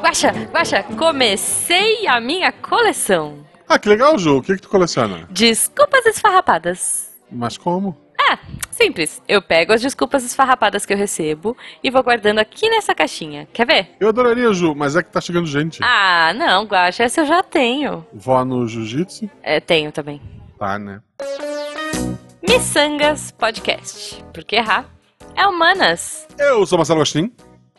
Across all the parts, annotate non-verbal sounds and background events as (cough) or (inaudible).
Guaxa, Guaxa, comecei a minha coleção. Ah, que legal, Ju. O que, que tu coleciona? Desculpas esfarrapadas. Mas como? Ah, simples. Eu pego as desculpas esfarrapadas que eu recebo e vou guardando aqui nessa caixinha. Quer ver? Eu adoraria, Ju, mas é que tá chegando gente. Ah, não, Guaxa, essa eu já tenho. Vó no jiu-jitsu? É, tenho também. Tá, né? Missangas Podcast. Porque errar é humanas. Eu sou Marcelo Agostinho.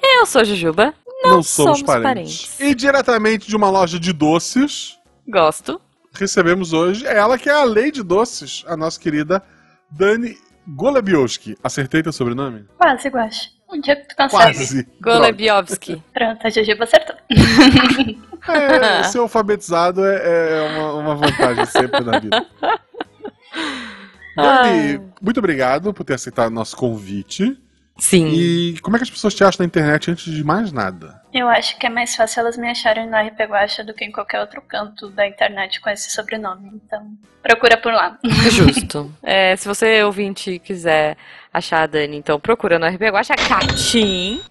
Eu sou Jujuba. Não, somos, parentes. E diretamente de uma loja de doces, Gosto. recebemos hoje ela que é a Lady Doces, a nossa querida Dani Golebiowski. Acertei teu sobrenome? Quase, Guache. Um dia que tu consegue. Quase. Golebiowski. Pronto, (laughs) a Jujuba acertou. (laughs) É, ser alfabetizado é, é uma, uma vantagem sempre na vida. (laughs) Dani, muito obrigado por ter aceitado nosso convite. Sim. E como é que as pessoas te acham na internet antes de mais nada? Eu acho que é mais fácil elas me acharem no RP Guacha do que em qualquer outro canto da internet com esse sobrenome. Então, procura por lá. Justo. (laughs) É, se você, ouvinte, quiser achar a Dani, então procura no RP Guacha Catim.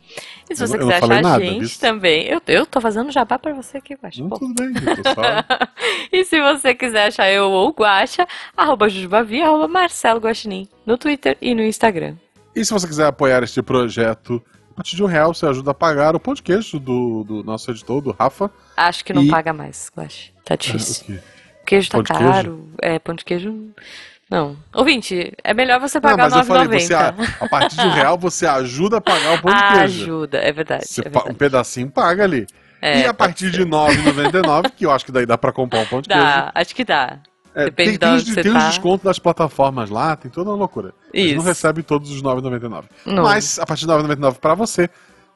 E se Eu- você eu não quiser falei achar a nada, gente viu? também. Eu, eu tô fazendo jabá pra você aqui, Guacha. Não, tudo bem, eu tô só... (laughs) E se você quiser achar eu ou o Guacha, arroba Jujubavi, arroba Marcelo Guaxinim, no Twitter e no Instagram. E se você quiser apoiar este projeto, a partir de um real você ajuda a pagar o pão de queijo do, do nosso editor, do Rafa. Acho que não E- paga mais, Guacha. Tá difícil. o quê? O queijo tá de queijo? caro. É, pão de queijo. Não. Ouvinte, é melhor você Não, pagar mas eu falei, você, a, 9,90. a partir de um real você ajuda a pagar o pão de queijo. ajuda, é verdade. É verdade. um pedacinho paga ali. É, e a partir de R$ 9,99, que eu acho que daí dá pra comprar um pão de queijo. Dá, acho que dá. É, depende tem, de tem, onde os, você tem tá. os descontos das plataformas lá, tem toda uma loucura. Eles não Isso. recebem todos os 9,99. Não. Mas a partir de 9,99 pra você,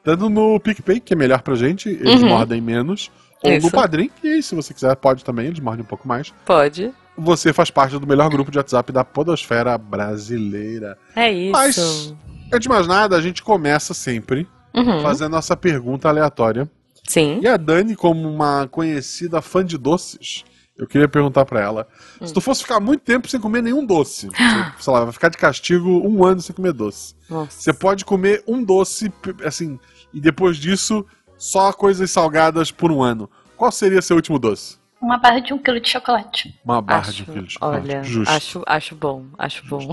dando no PicPay, que é melhor pra gente, eles Uhum. mordem menos. Ou Isso. no Padrim, e aí, se você quiser, pode também, eles mordem um pouco mais. Pode. Você faz parte do melhor grupo de WhatsApp da podosfera brasileira. É isso. Mas, antes de mais nada, a gente começa sempre Uhum. fazendo nossa pergunta aleatória. Sim. E a Dani, como uma conhecida fã de doces, eu queria perguntar pra ela: Hum. se tu fosse ficar muito tempo sem comer nenhum doce, (gasps) você, sei lá, vai ficar de castigo um ano sem comer doce. Nossa. Você pode comer um doce, assim, e depois disso, só coisas salgadas por um ano. Qual seria seu último doce? Uma barra de um quilo de chocolate. Uma barra acho, de um quilo de chocolate. Olha, Justo. acho, acho bom, acho bom.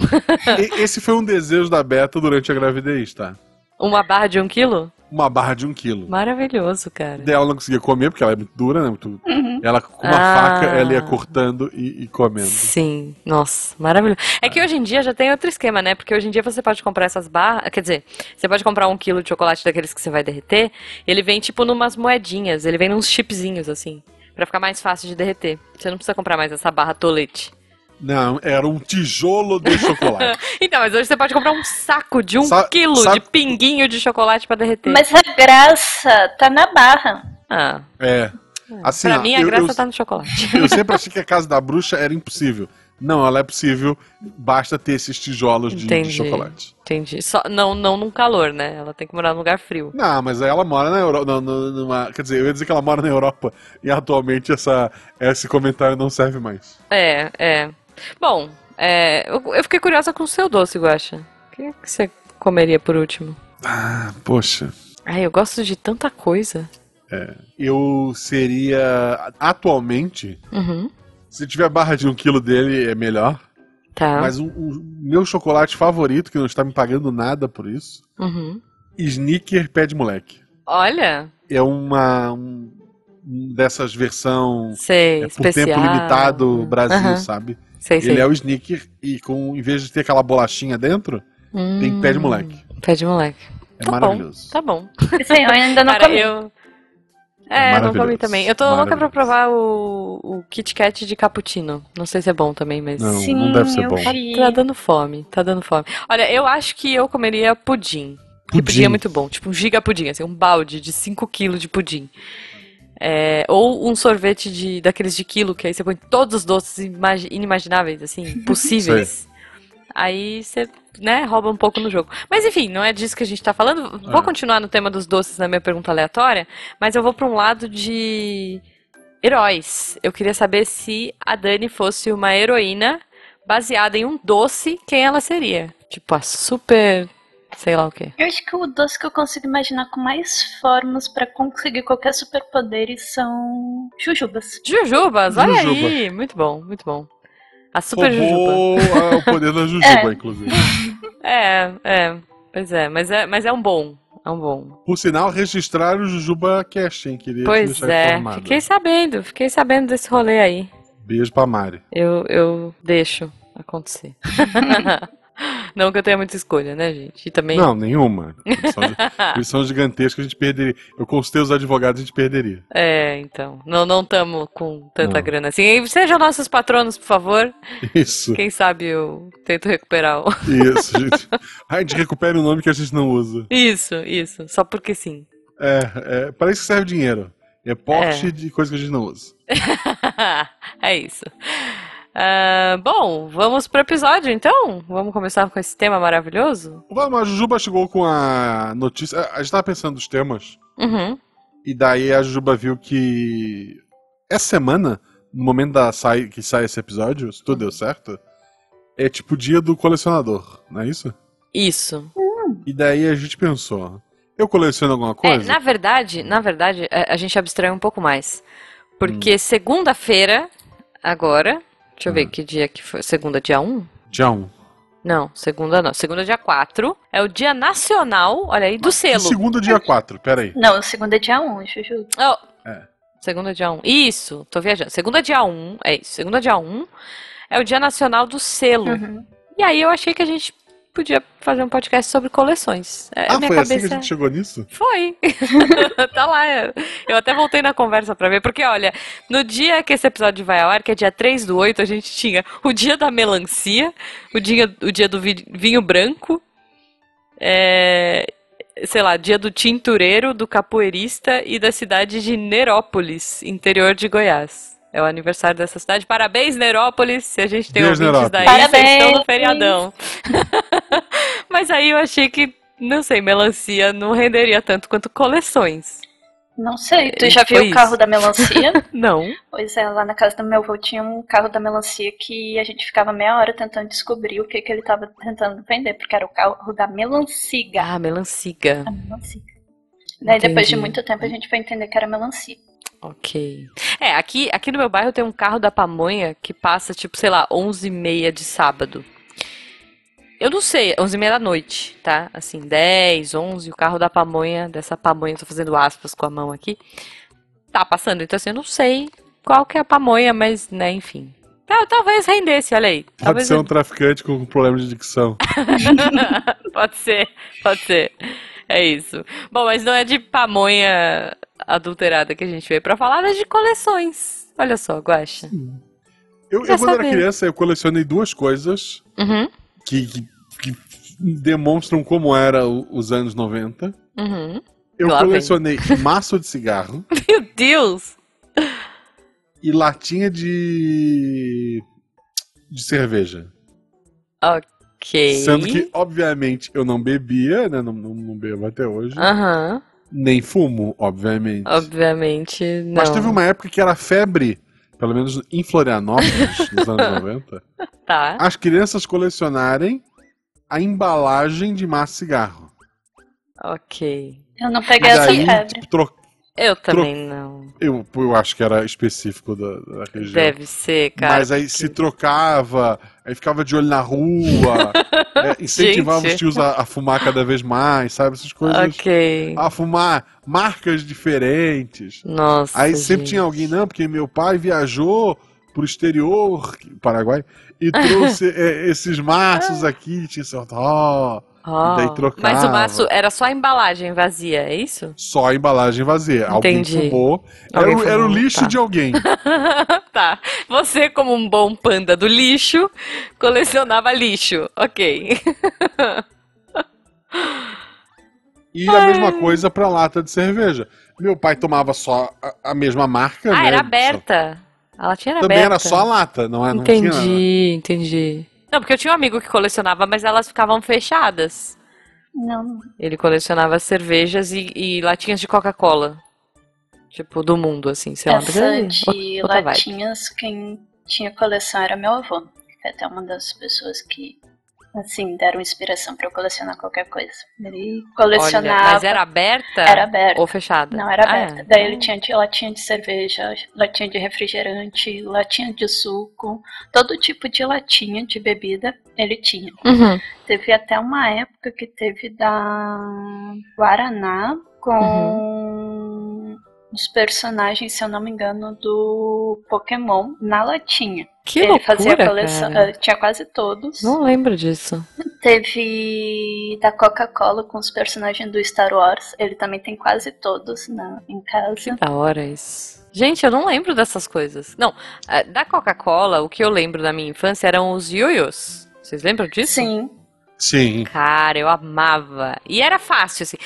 E- Esse foi um desejo da Beta durante a gravidez, tá? Uma barra de um quilo? Uma barra de um quilo. Maravilhoso, cara. Daí ela não conseguia comer, porque ela é muito dura, né? Muito... Uhum. Ela com uma Ah. faca, ela ia cortando e, e comendo. Sim, nossa, maravilhoso. É que hoje em dia já tem outro esquema, né? Porque hoje em dia você pode comprar essas barras. Quer dizer, você pode comprar um quilo de chocolate daqueles que você vai derreter. Ele vem tipo numas moedinhas, ele vem nos chipzinhos, assim. Pra ficar mais fácil de derreter. Você não precisa comprar mais essa barra tolete. Não, era um tijolo de chocolate. (laughs) Então, mas hoje você pode comprar um saco de um Sa- quilo de pinguinho de chocolate pra derreter. Mas a graça tá na barra. Ah, É. Assim, pra ó, mim a eu, graça eu, tá no chocolate. (laughs) eu sempre achei que a casa da bruxa era impossível. Não, ela é possível, basta ter esses tijolos de, de Entendi. chocolate. Entendi. Só, não, não num calor, né? Ela tem que morar num lugar frio. Não, mas aí ela mora na Europa. Numa, quer dizer, eu ia dizer que ela mora na Europa e atualmente essa, esse comentário não serve mais. É, é. Bom, é, eu, eu fiquei curiosa com o seu doce, Guaxa. O que, que você comeria por último? Ah, poxa. Ai, eu gosto de tanta coisa. Eu seria. Atualmente, Uhum. se tiver barra de um quilo dele, é melhor. Tá. Mas o, o meu chocolate favorito, que não está me pagando nada por isso, Uhum. Sneaker Pé de Moleque. Olha, É uma. Um, dessas versão sei, é, por especial. tempo limitado Brasil, Aham. sabe? Sei, sei. Ele é o sneaker e com, em vez de ter aquela bolachinha dentro, tem pé de Hum, moleque. Pé de moleque. É Tá maravilhoso. Bom, tá bom. Isso aí eu ainda não Cara, comi. eu... É É, não comi também. Eu tô louca pra provar o, o Kit Kat de cappuccino. Não sei se é bom também, mas... Não, Sim, não deve ser eu bom. vi. Tá dando fome, tá dando fome. Olha, eu acho que eu comeria pudim. Que pudim é muito bom. Tipo um giga pudim, assim, um balde de 5 kg de pudim. É, ou um sorvete de, daqueles de quilo, que aí você põe todos os doces imagi- inimagináveis, assim, (laughs) possíveis. Aí você, né, rouba um pouco no jogo. Mas enfim, não é disso que a gente tá falando. Vou É. continuar no tema dos doces na minha pergunta aleatória, mas eu vou pra um lado de heróis. Eu queria saber se a Dani fosse uma heroína baseada em um doce, quem ela seria? Tipo, a super sei lá o quê. Eu acho que o doce que eu consigo imaginar com mais formas pra conseguir qualquer superpoderes são jujubas. Jujubas, olha Jujuba. aí. Muito bom, muito bom. A super jujuba. Roubou ah, o poder da Jujuba, (laughs) inclusive. (laughs) É, é. Pois é, mas é, mas é um bom. É um bom. Por sinal, registrar o Jujuba Cash, hein? Queria Pois é. informado. Fiquei sabendo, fiquei sabendo desse rolê aí. Beijo pra Mari. Eu, eu deixo acontecer. (laughs) Não que eu tenha muita escolha, né, gente? E também. Não, nenhuma. Eles são, (laughs) eles são gigantescos, a gente perderia. Eu consultei os advogados, a gente perderia. É, então. Não não estamos com tanta Não. grana assim. E Sejam nossos patronos, por favor. Isso, Quem sabe eu tento recuperar o. (laughs) isso, gente. A gente recupera o nome que a gente não usa. Isso, isso. Só porque sim. É, é para isso que serve dinheiro. É porte de coisa que a gente não usa. (laughs) é isso. Ah, bom, vamos pro episódio então? Vamos começar com esse tema maravilhoso? Vamos, a Jujuba chegou com a notícia. A gente tava pensando nos temas, Uhum. e daí a Jujuba viu que essa semana, no momento da sai, que sai esse episódio, se tudo deu certo, é tipo o dia do colecionador, não é isso? Isso. E daí a gente pensou, eu coleciono alguma É, coisa? na verdade, na verdade, a, a gente abstrai um pouco mais. Porque segunda-feira, agora, deixa eu ver Hum. que dia que foi. Segunda, dia 1? Dia 1. Não, segunda não. Segunda, dia 4. É o dia nacional, olha aí, do selo. Segundo dia 4, peraí. Não, é dia 1, Juju. Oh, É. Segunda, dia 1. Isso, tô viajando. Segunda, dia 1, é isso. Segunda, dia 1 é o dia nacional do selo. Uhum. E aí eu achei que a gente podia fazer um podcast sobre coleções. É, a Ah, minha foi assim cabeça... que a gente chegou nisso? Foi. (laughs) tá lá. Eu até voltei na conversa pra ver, porque olha, no dia que esse episódio vai ao ar, que é dia 3 do 8, a gente tinha o dia da melancia, o dia, o dia do vi- vinho branco, é, sei lá, dia do tintureiro, do capoeirista e da cidade de Nerópolis, interior de Goiás. É o aniversário dessa cidade. Parabéns, Nerópolis! Se a gente tem Beijo, ouvintes daí, Nerópolis. vocês estão no Parabéns! feriadão. (laughs) Mas aí eu achei que, não sei, melancia não renderia tanto quanto coleções. Não sei, tu É, já viu o carro isso. da melancia? (laughs) Não. pois é, lá na casa do meu avô tinha um carro da melancia que a gente ficava meia hora tentando descobrir o que, que ele tava tentando vender, porque era o carro da melanciga. Ah, melanciga. A melanciga. Daí depois de muito tempo a gente foi entender que era melancia. Ok. É, aqui, aqui no meu bairro tem um carro da pamonha que passa, tipo, sei lá, 11h30 de sábado. Eu não sei, 11h30 da noite, tá? Assim, 10, 11, o carro da pamonha, dessa pamonha, tô fazendo aspas com a mão aqui, tá passando. Então, assim, eu não sei qual que é a pamonha, mas, né, enfim. Tal- Talvez rendesse, olha aí. Pode Talvez ser um traficante com problema de dicção. (laughs) pode ser, pode ser. É isso. Bom, mas não é de pamonha adulterada que a gente veio pra falar, mas de coleções. Olha só, Guaxa. Eu, eu quando era criança, eu colecionei duas coisas Uhum, que, que, que demonstram como era o- os anos 90. uhum. Eu Lá vem. colecionei (laughs) maço de cigarro Meu Deus! e latinha de. de cerveja. Ok. Sendo que, obviamente, eu não bebia, né? Não, não, não bebo até hoje. Aham, Nem fumo, obviamente. obviamente não. Mas teve uma época que era febre, pelo menos em Florianópolis, (laughs) nos anos 90, Tá. as crianças colecionarem a embalagem de maço de cigarro. Ok. Eu não peguei essa febre. tipo, tro- Eu também não. eu, eu acho que era específico da, da região. Deve ser, cara. Mas aí se trocava, aí ficava de olho na rua, (laughs) é, incentivava Gente. os tios a, a fumar cada vez mais, sabe? Essas coisas. Ok. A fumar marcas diferentes. Nossa. Aí sempre gente. tinha alguém, não, porque meu pai viajou pro exterior, Paraguai, e (laughs) trouxe é, esses maços aqui, tinha assim, ó, Ó, daí trocava. Mas o maço era só a embalagem vazia, é isso? só a embalagem vazia. Alguém Entendi. fumou. Era, Alguém o- era o fumou, lixo tá. de alguém. (laughs) tá. Você, como um bom panda do lixo, colecionava lixo. Ok. E a mesma coisa pra lata de cerveja. Meu pai tomava só a, a mesma marca, Ah, né? era aberta. A latinha era Também aberta. era só a lata, não, é, não tinha nada. Entendi, entendi. Não, porque eu tinha um amigo que colecionava, mas elas ficavam fechadas. Não. Ele colecionava cervejas e, e latinhas de Coca-Cola. Tipo, do mundo, assim, sei lá. mas Essa é de outra- latinhas, quem tinha coleção era meu avô. Que é até uma das pessoas que assim, deram inspiração pra eu colecionar qualquer coisa. Ele colecionava. Olha, mas era aberta? Era aberta. Ou fechada? Não, era Ah, aberta. é. Daí ele tinha de- latinha de cerveja, latinha de refrigerante, latinha de suco, todo tipo de latinha de bebida ele tinha. Uhum. Teve até uma época que teve da Guaraná com os personagens, se eu não me engano, do Pokémon na latinha. Que ele loucura, fazia coleção, cara. eh, tinha quase todos. Não lembro disso. Teve da Coca-Cola com os personagens do Star Wars. Ele também tem quase todos na, em Que casa. da hora isso. Gente, eu não lembro dessas coisas. Não, eh, da Coca-Cola, o que eu lembro da minha infância eram os ioiôs. Vocês lembram disso? Sim. Sim. Cara, eu amava. E era fácil, assim.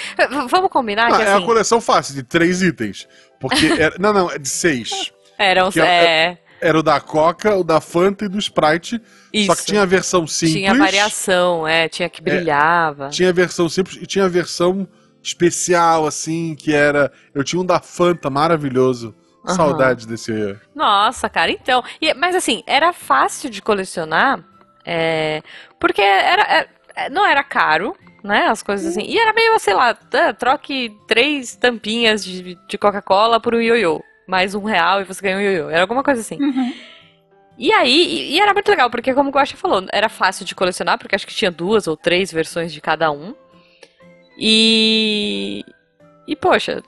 Vamos combinar Ah, que é assim. uma coleção fácil, de três itens. Porque. Era, não, não, é de seis. (laughs) Eram. que é- É, Era o da Coca, o da Fanta e do Sprite. isso. Só que tinha a versão simples. Tinha variação, é, tinha que brilhava. Tinha a versão simples e tinha a versão especial, assim, que era. Eu tinha um da Fanta maravilhoso. Aham. Saudade desse. Nossa, cara, então. E- mas assim, era fácil de colecionar, é, porque era, é- não era caro, né? As coisas assim. E era meio, sei lá, troque três tampinhas de, de Coca-Cola por um ioiô. Mais um real e você ganha um ioiô. Era alguma coisa assim. Uhum. E aí, e, e era muito legal, porque como o Guaxa falou, era fácil de colecionar, porque acho que tinha duas ou três versões de cada um. E. E, poxa,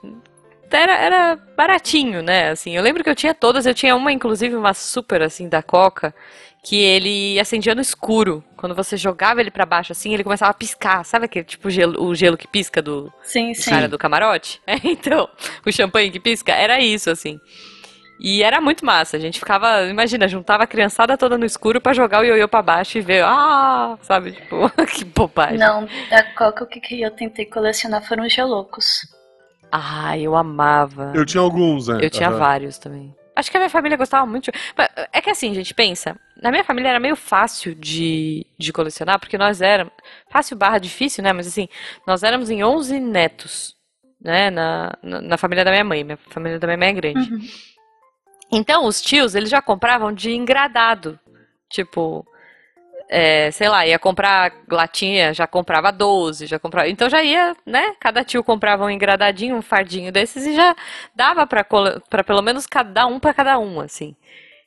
era, era baratinho, né? Assim, eu lembro que eu tinha todas, eu tinha uma, inclusive, uma super, assim, da Coca, que ele acendia no escuro. Quando você jogava ele pra baixo, assim, ele começava a piscar. Sabe aquele tipo gelo, o gelo que pisca do, Sim, do sim. cara do camarote? (laughs) É, então, o champanhe que pisca, era isso, assim. E era muito massa. A gente ficava, imagina, juntava a criançada toda no escuro pra jogar o ioiô pra baixo e ver, ah, sabe, tipo, (laughs) que bobagem. Não, da Coca o que, que eu tentei colecionar foram os geloucos. Ah, eu amava. Eu tinha alguns, né? Eu tinha Aham. vários também. Acho que a minha família gostava muito. É que assim, gente, pensa. Na minha família era meio fácil de, de colecionar, porque nós éramos. Fácil barra difícil, né? Mas assim, nós éramos em 11 netos, né? Na, na, na família da minha mãe. Minha família da minha mãe é grande. Uhum. Então, os tios, eles já compravam de engradado. Tipo, é, sei lá, ia comprar latinha, já comprava 12, já comprava. Então já ia, né? Cada tio comprava um engradadinho, um fardinho desses e já dava pra pelo menos cada um pra cada um, assim.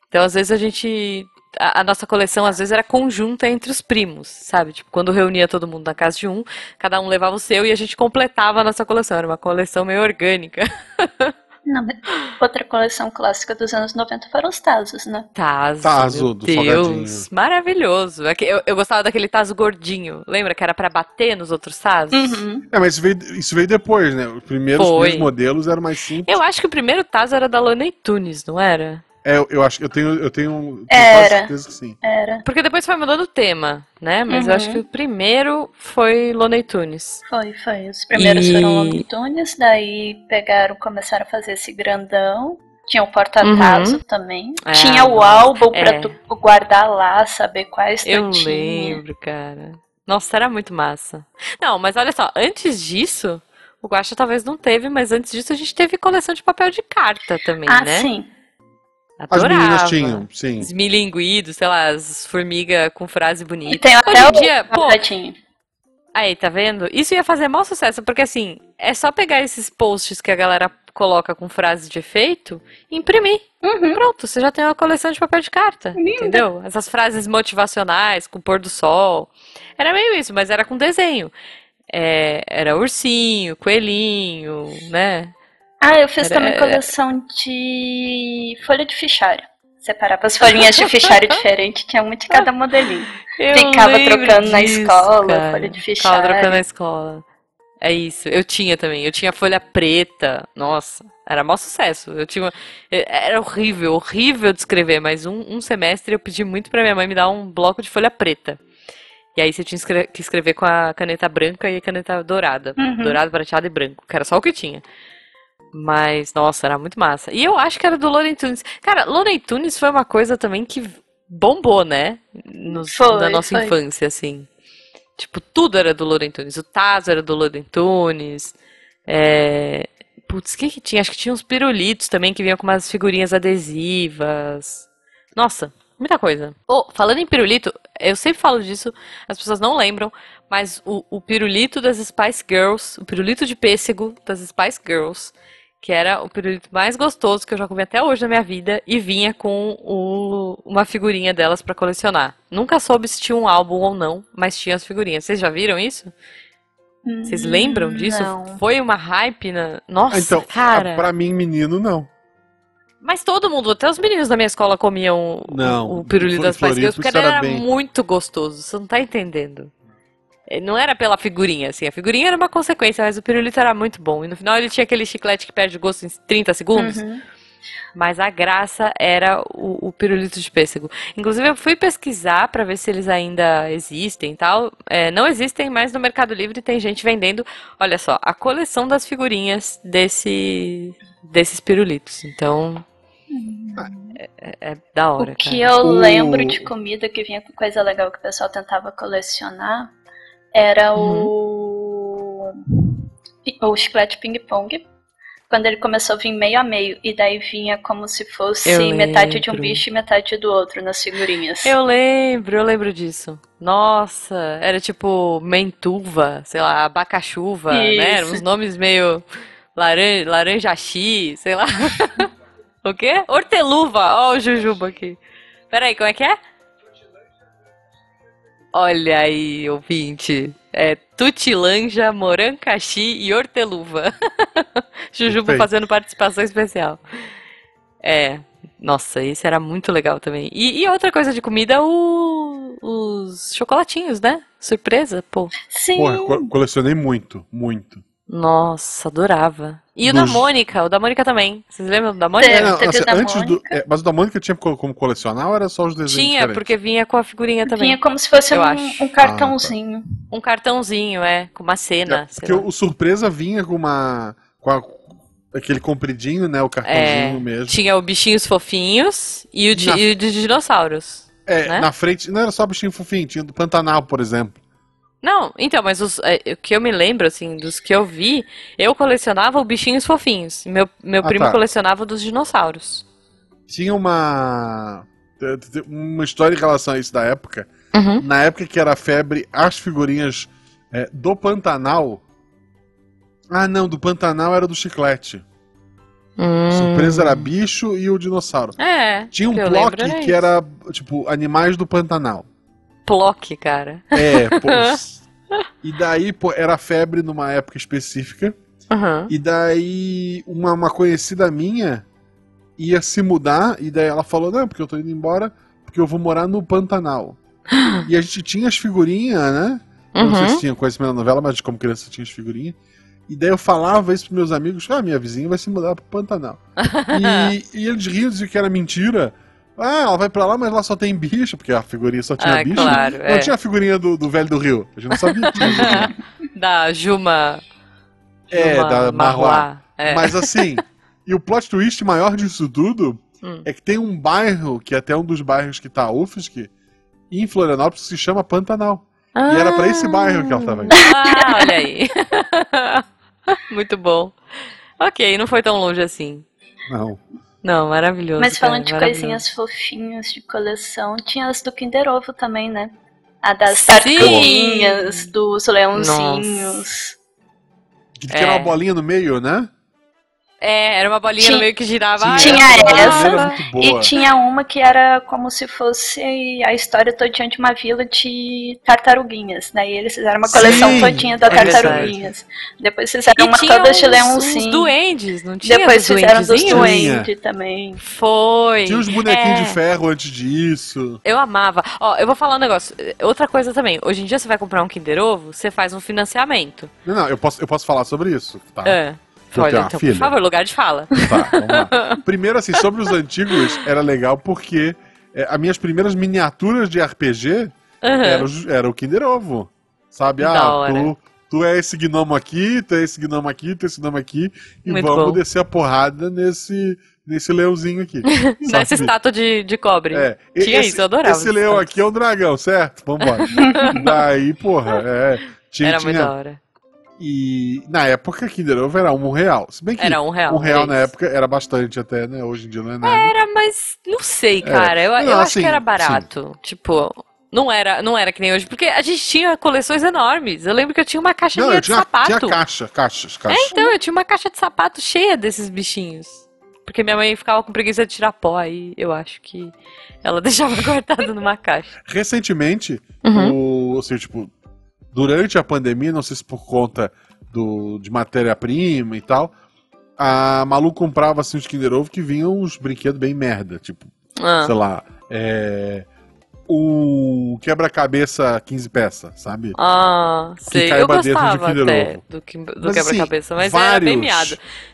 Então, às vezes a gente. A, a nossa coleção, às vezes, era conjunta entre os primos, sabe? Tipo, quando reunia todo mundo na casa de um, cada um levava o seu e a gente completava a nossa coleção. Era uma coleção meio orgânica. (laughs) Não, mas outra coleção clássica dos anos 90 foram os Tazos, né? Tazo, Tazo meu do Deus, salgadinho. maravilhoso. Aque- Eu, eu gostava daquele tazo gordinho. Lembra que era pra bater nos outros tazos? Uhum. É, mas isso veio, isso veio depois, né? Os primeiros, os primeiros modelos eram mais simples. Eu acho que o primeiro tazo era da Looney Tunes, não era? É, eu, eu acho eu tenho, eu tenho, tenho Era. quase certeza que sim. Era. Porque depois foi mudando o tema, né? Mas eu Uhum. acho que o primeiro foi Looney Tunes. Foi, foi. Os primeiros E- foram Looney Tunes, daí pegaram, começaram a fazer esse grandão. Tinha o porta-tazo também. Ah, tinha o álbum pra é. tu guardar lá, saber quais Eu lembro, cara. Nossa, era muito massa. Não, mas olha só, antes disso, o Guaxa talvez não teve, mas antes disso a gente teve coleção de papel de carta também, Ah, né? sim. As meninas Adorava. tinham, sim. Esmilinguidos, sei lá, as formigas com frase E bonita. tem até Hoje em o dia, pô, quadradinho. aí, tá vendo? Isso ia fazer maior sucesso, porque assim, é só pegar esses posts que a galera coloca com frase de efeito e imprimir. Uhum. Pronto, você já tem uma coleção de papel de carta, Linda. entendeu? Essas frases motivacionais com o pôr do sol. Era meio isso, mas era com desenho. É, era ursinho, coelhinho, né? Ah, eu fiz Era- também coleção de folha de fichário. Separava as folhinhas de fichário (laughs) diferente, tinha muito de cada modelinho. Eu Ficava trocando na disso, escola, cara. folha de Ficava trocando fichário. na escola. É isso, eu tinha também. Eu tinha folha preta. Nossa, era maior sucesso. Eu tinha. Era horrível, horrível de escrever, mas um, um semestre eu pedi muito pra minha mãe me dar um bloco de folha preta. E aí você tinha que escrever com a caneta branca e a caneta dourada. Uhum. Dourado, prateado e branco, que era só o que tinha. Mas, nossa, era muito massa. E eu acho que era do Looney Tunes. Cara, Looney Tunes foi uma coisa também que bombou, né? Nos- Foi, na nossa foi. infância, assim. Tipo, tudo era do Looney Tunes. O Tazo era do Looney Tunes. É... Putz, o que que tinha? Acho que tinha uns pirulitos também que vinham com umas figurinhas adesivas. Nossa, Muita coisa. Oh, falando em pirulito, eu sempre falo disso, as pessoas não lembram, mas o, o pirulito das Spice Girls, o pirulito de pêssego das Spice Girls, que era o pirulito mais gostoso que eu já comi até hoje na minha vida, e vinha com o, uma figurinha delas para colecionar. Nunca soube se tinha um álbum ou não, mas tinha as figurinhas. Vocês já viram isso? Vocês lembram disso? Não. Foi uma hype na. Nossa, Ah, então, cara. pra mim, menino, não. Mas todo mundo, até os meninos da minha escola comiam o- Não, o, pirulito das Girls, Floripa porque era era bem- muito gostoso. Você não tá entendendo. Eh, Não era pela figurinha, assim. A figurinha era uma consequência, mas o pirulito era muito bom. E no final ele tinha aquele chiclete que perde o gosto em 30 segundos. Uhum. Mas a graça era o, o pirulito de pêssego. Inclusive, eu fui pesquisar pra ver se eles ainda existem e tal. É, não existem, mas no Mercado Livre tem gente vendendo. Olha só, a coleção das figurinhas desse, desses pirulitos. Então, é, é- é da hora, O que cara. eu O- lembro de comida que vinha com coisa legal que o pessoal tentava colecionar era o. o chiclete ping-pong. Quando ele começou a vir meio a meio, e daí vinha como se fosse metade de um bicho e metade do outro nas figurinhas. Eu lembro, eu lembro disso. Nossa, era tipo mentuva, sei lá, abacachuva, né? Eram Isso. uns nomes meio laranja, laranjaxi, sei lá. (laughs) o quê? Horteluva, ó o Jujuba aqui. Peraí, como é que é? Olha aí, ouvinte. É tutilanja, morancaxi e horteluva. (laughs) Jujuba Perfeito. fazendo participação especial. É, nossa, esse era muito legal também. E, e outra coisa de comida, o- os chocolatinhos, né? Surpresa, pô. Sim. Porra, co- colecionei muito, muito. Nossa, adorava. E o da Mônica, o da Mônica também. Vocês lembram do da Mônica? Não, teve assim, da antes do, Mônica. é, mas o da Mônica tinha co- como colecionar ou era só os desenhos Tinha, diferentes? porque vinha com a figurinha também. Vinha como se fosse um, um cartãozinho. Um cartãozinho, é, com uma cena. É, porque o, o surpresa vinha com uma. com a- aquele compridinho, né? O cartãozinho É, mesmo. Tinha o bichinhos fofinhos e o de, Na- e o de dinossauros. É, né? na frente, não era só bichinho fofinho, tinha do Pantanal, por exemplo. Não, então, mas os, é, o que eu me lembro, assim, dos que eu vi, eu colecionava bichinhos fofinhos. Meu, meu Ah, primo tá. colecionava dos dinossauros. Tinha uma. uma história em relação a isso da época. Uhum. Na época que era febre, as figurinhas é, do Pantanal. Ah, não, do Pantanal era do chiclete. Hum. Surpresa era bicho e o dinossauro. É. Tinha um bloco que era, tipo, animais do Pantanal. Plock, cara. É, (laughs) pô. e daí, pô, era febre numa época específica. Uhum. E daí, uma, uma conhecida minha ia se mudar. E daí ela falou: Não, porque eu tô indo embora, porque eu vou morar no Pantanal. (gasps) e a gente tinha as figurinhas, né? Eu Não sei Uhum. se tinha conhecimento da novela, mas como criança tinha as figurinhas. E daí eu falava isso pros meus amigos: Ah, minha vizinha vai se mudar pro Pantanal. (laughs) e, e eles riam de que era mentira. Ah, ela vai pra lá, mas lá só tem bicho, porque a figurinha só tinha Ah, bicho. claro, não é. tinha a figurinha do, do velho do Rio. A gente não sabia que tinha. (laughs) Da Juma. É, Juma da Marroá. É. Mas assim, e o plot twist maior disso tudo Hum. é que tem um bairro, que é até um dos bairros que tá a UFSC, em Florianópolis, que se chama Pantanal. E era pra esse bairro que ela tava indo. Ah, olha aí. (laughs) Muito bom. Ok, não foi tão longe assim. Não. Não, maravilhoso. Mas cara, falando de maravilhoso. coisinhas fofinhas de coleção, tinha as do Kinder Ovo também, né? A das tartaruguinhas, dos leãozinhos. Que tinha uma É. bolinha no meio, né? É, era uma bolinha Tinha- meio que girava. tinha eu essa. E tinha uma que era como se fosse a história todinha de uma vila de tartaruguinhas. Daí eles fizeram uma coleção Sim, todinha da é verdade. tartaruguinhas. Depois fizeram E uma tinha toda uns leãozinho. duendes, não tinha Depois dos fizeram dos duendes também. Foi. Tinha os bonequinhos É. de ferro antes disso. Eu amava. Ó, eu vou falar um negócio. Outra coisa também. Hoje em dia você vai comprar um Kinder Ovo, você faz um financiamento. Não, não, eu posso, eu posso falar sobre isso, tá? É. Eu Olha, uma então, filha. por favor, lugar de fala. Tá, vamos lá. Primeiro, assim, sobre os antigos, era legal porque é, as minhas primeiras miniaturas de RPG Aham. era, o- era o Kinder Ovo. Sabe? Da Ah, hora. tu, tu é esse gnomo aqui, tu é esse gnomo aqui, tu é esse gnomo aqui, e Muito vamos bom. descer a porrada nesse, nesse leãozinho aqui. (laughs) Nessa estátua de, de cobre. É, Tinha esse, isso, eu adorava Esse leão aqui é um dragão, certo? Vambora. (laughs) Daí, porra, é. Tinha, Era muito tinha- da hora. E na época, Kinder Ovo era um real. Se bem que Era um real. um real é na época era bastante até, né? Hoje em dia não é nada. Era, mas não sei, cara. Eu, Não, eu acho assim, que era barato. Tipo, não era, não era que nem hoje. Porque a gente tinha coleções enormes. Eu lembro que eu tinha uma caixa Não, eu de tinha, sapato. tinha caixa, caixas, caixas. É, então, eu tinha uma caixa de sapato cheia desses bichinhos. Porque minha mãe ficava com preguiça de tirar pó, aí eu acho que ela (laughs) deixava guardado numa caixa. Recentemente, Uhum. o, assim, tipo, durante a pandemia, não sei se por conta do, de matéria-prima e tal, a Malu comprava assim os Kinder Ovo que vinham uns brinquedos bem merda, tipo, Ah, sei lá, é, o quebra-cabeça 15 peças, sabe? ah sei. caiba Eu gostava Kinder até Ovo. do, que- do Mas, quebra-cabeça, assim, mas era bem miado.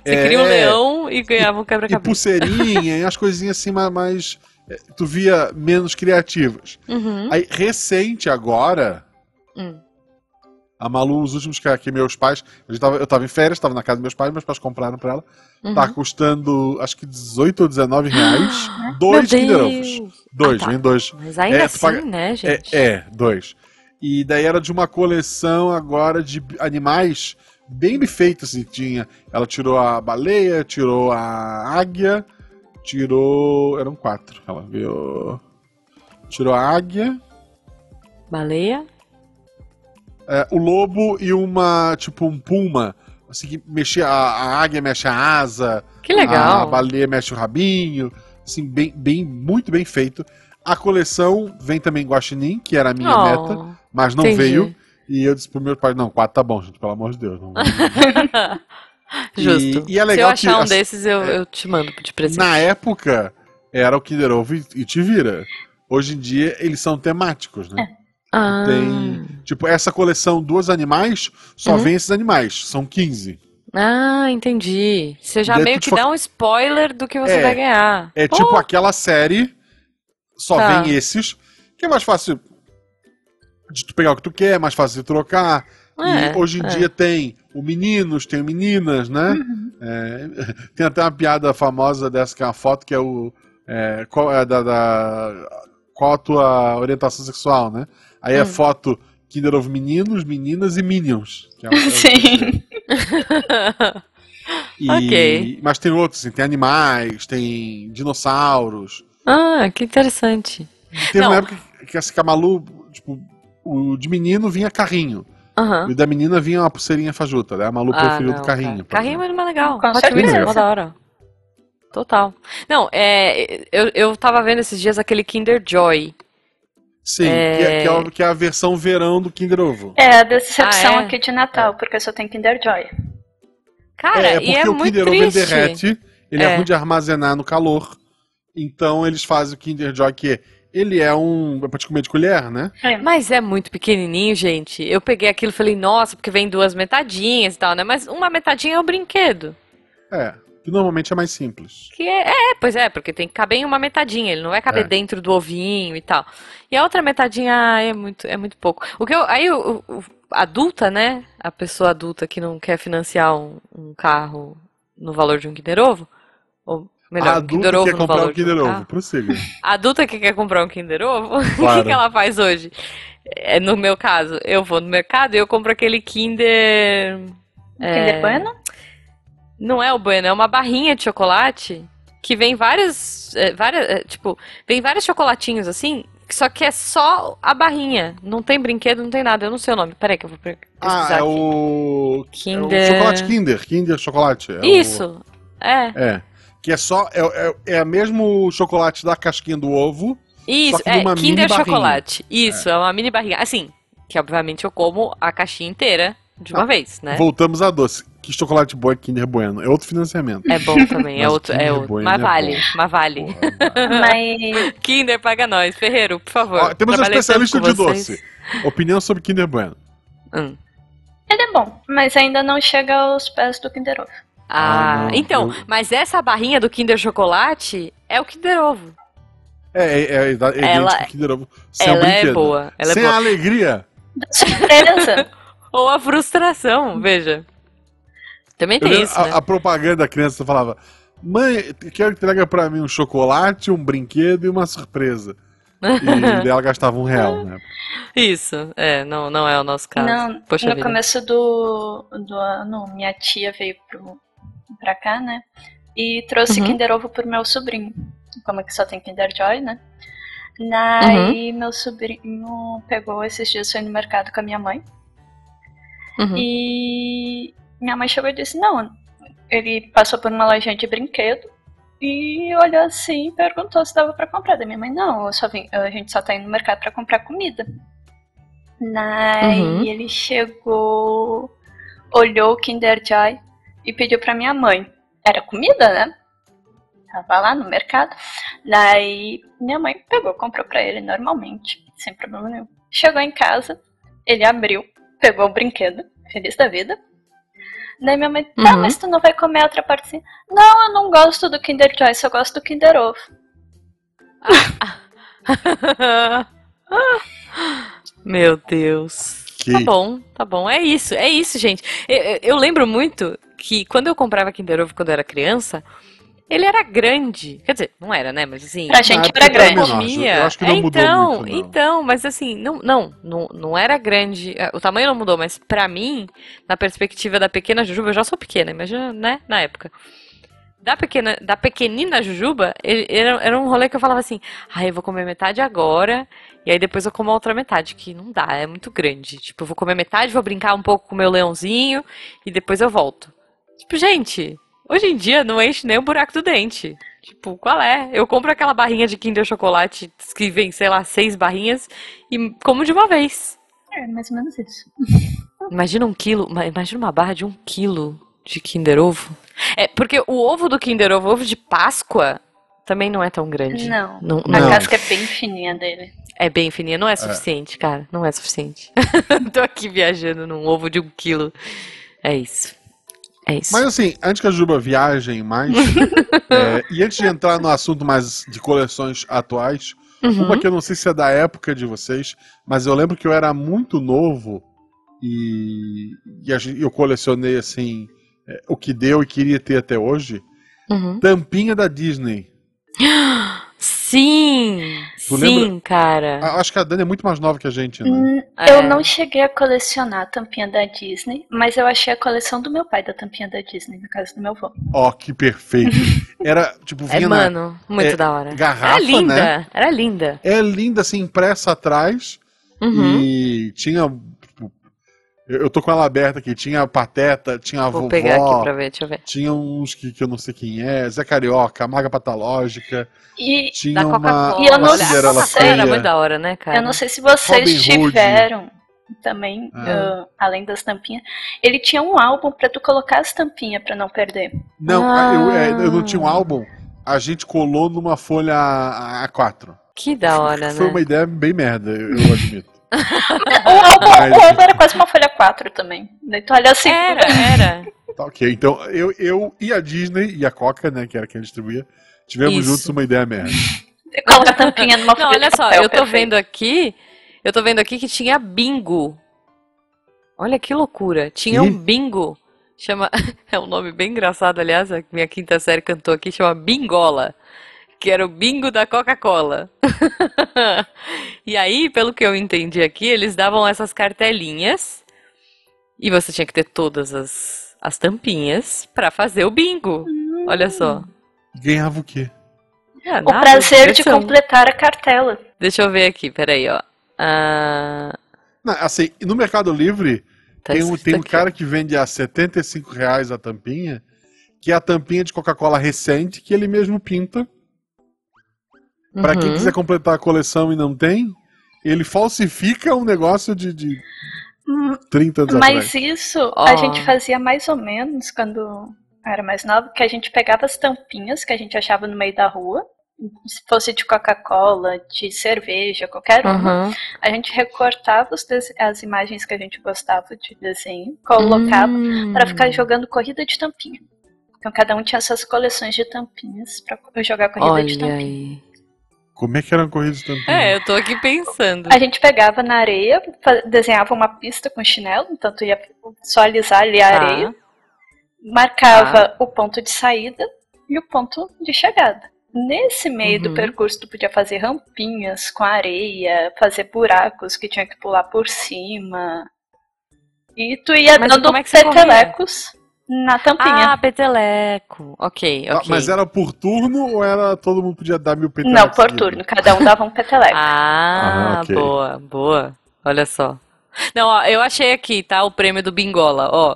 Você é, cria um leão e ganhava um E quebra-cabeça. pulseirinha, e as coisinhas assim ma- mais. é, Tu via menos criativas. Uhum. Aí, recente agora, Hum. A Malu, os últimos que, que meus pais. Eu tava, eu tava em férias, tava na casa dos meus pais, meus pais compraram pra ela. Uhum. Tá custando, acho que 18 ou 19 reais. dois Meu Kinder. Dois, Ah, tá. vem dois. Mas ainda É, assim, paga- né, É, gente? é, dois. E daí era de uma coleção agora de animais bem bem feitos, assim. Tinha, ela tirou a baleia, tirou a águia, tirou. Eram quatro. Ela viu. Tirou a águia, Baleia? É, o lobo e uma, tipo, um puma. Assim, que mexia. A, a águia mexe a asa, Que legal. a baleia mexe o rabinho. Assim, bem, bem, muito bem feito. A coleção vem também Guaxinim, que era a minha Oh, meta, mas não entendi. veio. E eu disse pro meu pai, não, quatro tá bom, gente, pelo amor de Deus. Não... (laughs) Justo. E- e é Se eu achar que, um assim, desses, eu, eu te mando de presente. Na época, era o Kinder Ovo e, e te vira. Hoje em dia, eles são temáticos, né? Ah. Tem, tipo, essa coleção dos animais, só Uhum. vem esses animais, são 15. Ah, entendi. Você já Daí meio tu que dá um spoiler do que você É. vai ganhar. É tipo aquela série, só Tá. vem esses, que é mais fácil de tu pegar o que tu quer, é mais fácil de trocar. É, e hoje em é. dia tem o meninos, tem meninas, né? É, (laughs) tem até uma piada famosa dessa que é uma foto que é o. é, qual é da, da- Qual a tua orientação sexual, né? Aí é Hum. foto Kinder Ovo meninos, meninas e minions. que é é o Sim. (laughs) E- Ok. Mas tem outros, assim, tem animais, tem dinossauros. ah, que interessante. Teve Não. uma época que essa Camalu, tipo, o de menino vinha carrinho. Aham. E o da menina vinha uma pulseirinha fajuta. Né? A Malu Ah, preferiu não, do carrinho. cara. Carrinho é mais legal. Com certeza. É da hora. Total. Não, é, eu, eu tava vendo esses dias aquele Kinder Joy. Sim, É. Que, é, que é a- que é a versão verão do Kinder Ovo. É a decepção Ah, é? aqui de Natal, porque só tem Kinder Joy. Cara, é, e porque é o Kinder Ovo derrete, ele é. É. ruim de armazenar no calor. Então eles fazem o Kinder Joy que ele é um. É pra te comer de colher, né? É. Mas é muito pequenininho, gente. Eu peguei aquilo e falei, nossa, porque vem duas metadinhas e tal, né? Mas uma metadinha é o brinquedo. É. Que normalmente é mais simples. Que é, é, pois é, porque tem que caber em uma metadinha, ele não vai caber É. dentro do ovinho e tal. E a outra metadinha ah, é muito, é muito pouco. O que eu, aí o, o- adulta, né? A pessoa adulta que não quer financiar um, um carro no valor de um Kinder Ovo, ou melhor, a um adulta Kinder Ovo quer no comprar valor o Kinder de um Ovo. carro. Prossiga. A adulta que quer comprar um Kinder Ovo, (laughs) o Claro. que que ela faz hoje? É, no meu caso, eu vou no mercado e eu compro aquele Kinder. Kinder Bueno? Não é o Bueno, é uma barrinha de chocolate que vem vários, é, várias, é, tipo, vem vários chocolatinhos assim, só que é só a barrinha, não tem brinquedo, não tem nada, eu não sei o nome. Peraí que eu vou pesquisar Ah, é aqui. o. Kinder- É o chocolate Kinder. Kinder chocolate. É o- Isso. É, É. Que é só. É, é, é mesmo chocolate da casquinha do ovo. isso, é Kinder barrinha. chocolate. Isso, é. uma mini barrinha. Assim, que obviamente eu como a caixinha inteira de uma Ah, vez, né? Voltamos a doce. Que chocolate bom é Kinder Bueno. É outro financiamento. É bom também, é Mas outro, é outro. Bueno Mas é vale, mas vale. Porra, (laughs) Mas Kinder paga nós. Ferreiro, por favor. Ó, temos um especialista de vocês. doce. Opinião sobre Kinder Bueno. Hum. ele é bom, mas ainda não chega aos pés do Kinder Ovo. Ah, Ah, então, eu- mas essa barrinha do Kinder Chocolate é o Kinder Ovo. É, é, é, idêntico Ela- Kinder Ovo. Sem ela é boa, ela é Sem boa. a alegria. Surpresa! (laughs) Ou a frustração, veja. Também tem isso, a, né? a propaganda da criança falava: Mãe, quero que traga pra mim um chocolate, um brinquedo e uma surpresa. e (laughs) ela gastava um real, né? Isso, é, não, não é o nosso caso. Não, Poxa no vida. começo do, do ano, minha tia veio pro, pra cá, né? E trouxe Uhum. Kinder Ovo pro meu sobrinho. Como é que só tem Kinder Joy, né? Daí Uhum. meu sobrinho pegou esses dias, foi no mercado com a minha mãe. Uhum. E minha mãe chegou e disse, não, ele passou por uma lojinha de brinquedo e olhou assim e perguntou se dava pra comprar. Da minha mãe, não, vim, a gente só tá indo no mercado pra comprar comida. Daí Uhum. ele chegou, olhou o Kinder Joy e pediu pra minha mãe. Era comida, né? Tava lá no mercado. Daí minha mãe pegou, comprou pra ele normalmente, sem problema nenhum. Chegou em casa, ele abriu, pegou o brinquedo, feliz da vida. Daí minha mãe, tá, Uhum. mas tu não vai comer a outra partezinha? Não, eu não gosto do Kinder Joy, só gosto do Kinder Ovo. (laughs) Meu Deus. Que Tá bom, tá bom. É isso, é isso, gente. Eu, eu- eu lembro muito que quando eu comprava Kinder Ovo quando eu era criança, ele era grande. Quer dizer, não era, né? Mas assim. Pra gente era era grande. comia. Eu acho que não É, mudou então, muito, não. então, mas assim, não, não, não, não era grande. é, O tamanho não mudou, mas pra mim, na perspectiva da pequena Jujuba, eu já sou pequena, imagina, né? Na época. Da pequena, da pequenina Jujuba, ele- era, era um rolê que eu falava assim, ah, eu vou comer metade agora, e aí depois eu como a outra metade, que não dá, é muito grande. Tipo, eu vou comer metade, vou brincar um pouco com o meu leãozinho, e depois eu volto. Tipo, gente, hoje em dia não enche nem o buraco do dente. Tipo, qual é? Eu compro aquela barrinha de Kinder Chocolate que vem, sei lá, seis barrinhas e como de uma vez. É, mais ou menos isso. Imagina um quilo, ma- imagina uma barra de um quilo de Kinder Ovo. É, porque o ovo do Kinder Ovo, o ovo de Páscoa, também não é tão grande. Não. Não, A Não. casca é bem fininha dele. é bem fininha, não é suficiente, cara. Não é suficiente. (laughs) Tô aqui viajando num ovo de um quilo. É isso. É isso. Mas assim, antes que a Juba viajem mais, (laughs) é, e antes de entrar no assunto mais de coleções atuais, Uhum. uma que eu não sei se é da época de vocês, mas eu lembro que eu era muito novo e, e eu colecionei assim é, o que deu e queria ter até hoje. Uhum. Tampinha da Disney. (gasps) Sim! Tu sim, lembra? cara. A- Acho que a Dani é muito mais nova que a gente, né? Hum, É. Eu não cheguei a colecionar a tampinha da Disney, mas eu achei a coleção do meu pai da tampinha da Disney, na casa do meu avô. Ó, que perfeito. (laughs) Era, tipo, É, vinha na mano, muito é, da hora. garrafa, era linda, né? era linda. É linda, assim, impressa atrás. Uhum. E tinha. Eu eu tô com ela aberta aqui. Tinha a Pateta, tinha a Vou vovó. pegar aqui pra ver, deixa eu ver. Tinha uns que, que eu não sei quem é. Zé Carioca, Maga Patológica. E Tinha Da uma, Coca-Cola. E eu não Coca-Cola era muito da hora, né, cara? eu não sei se vocês tiveram também, Ah. ah, além das tampinhas. Ele tinha um álbum pra tu colocar as tampinhas pra não perder. Não, Ah. eu, é, eu não tinha um álbum. A gente colou numa folha A- A4. Que da hora, Foi né? uma ideia bem merda, eu, eu admito. O álbum, Mas- o álbum era quase uma folha 4 também. Tu olha assim. Era, era. Tá, ok, então eu, eu e a Disney e a Coca, né, que era quem distribuía, tivemos Isso. juntos uma ideia merda. Coloca a tampinha numa Não, folha olha de só, papel, eu tô perfeito. vendo aqui, eu tô vendo aqui que tinha bingo. Olha que loucura. Tinha um bingo. Chama, (laughs) é um nome bem engraçado, aliás, a minha quinta série cantou aqui, chama Bingola, que era o bingo da Coca-Cola. (laughs) E aí, pelo que eu entendi aqui, eles davam essas cartelinhas e você tinha que ter todas as, as tampinhas pra fazer o bingo. Olha só. Ganhava o quê? Ah, O nada, prazer de completar a cartela. Deixa eu ver aqui, peraí, ó. Ah, Não, assim, no Mercado Livre tá tem um, tem um cara que vende a 75 reais a tampinha, que é a tampinha de Coca-Cola recente, que ele mesmo pinta. Ó. Pra quem Uhum. quiser completar a coleção e não tem, ele falsifica um negócio de, de Hum, 30 anos Mas atrás. isso Ó. a gente fazia mais ou menos quando eu era mais nova, que a gente pegava as tampinhas que a gente achava no meio da rua, se fosse de Coca-Cola, de cerveja, qualquer uma, Uhum. a gente recortava as imagens que a gente gostava de desenho, colocava Hum. pra ficar jogando corrida de tampinha. Então cada um tinha suas coleções de tampinhas pra jogar corrida de Olha tampinha. aí. Como é que era uma corrida de tampinha? É, eu tô aqui pensando. A gente pegava na areia, desenhava uma pista com chinelo, então tu ia só alisar ali a Tá. areia, marcava o ponto de saída e o ponto de chegada. Nesse meio do Uhum. percurso, tu podia fazer rampinhas com areia, fazer buracos que tinha que pular por cima. E tu ia Mas dando como é que você petelecos na tampinha. Ah, peteleco. Ok, Ah, ok. Mas era por turno ou era todo mundo podia dar mil petelecos? Não, por turno. Cada um dava um peteleco. Ah, Ah, ok. boa, boa. Olha só. Não, ó, eu achei aqui, tá? O prêmio do Bingola, ó.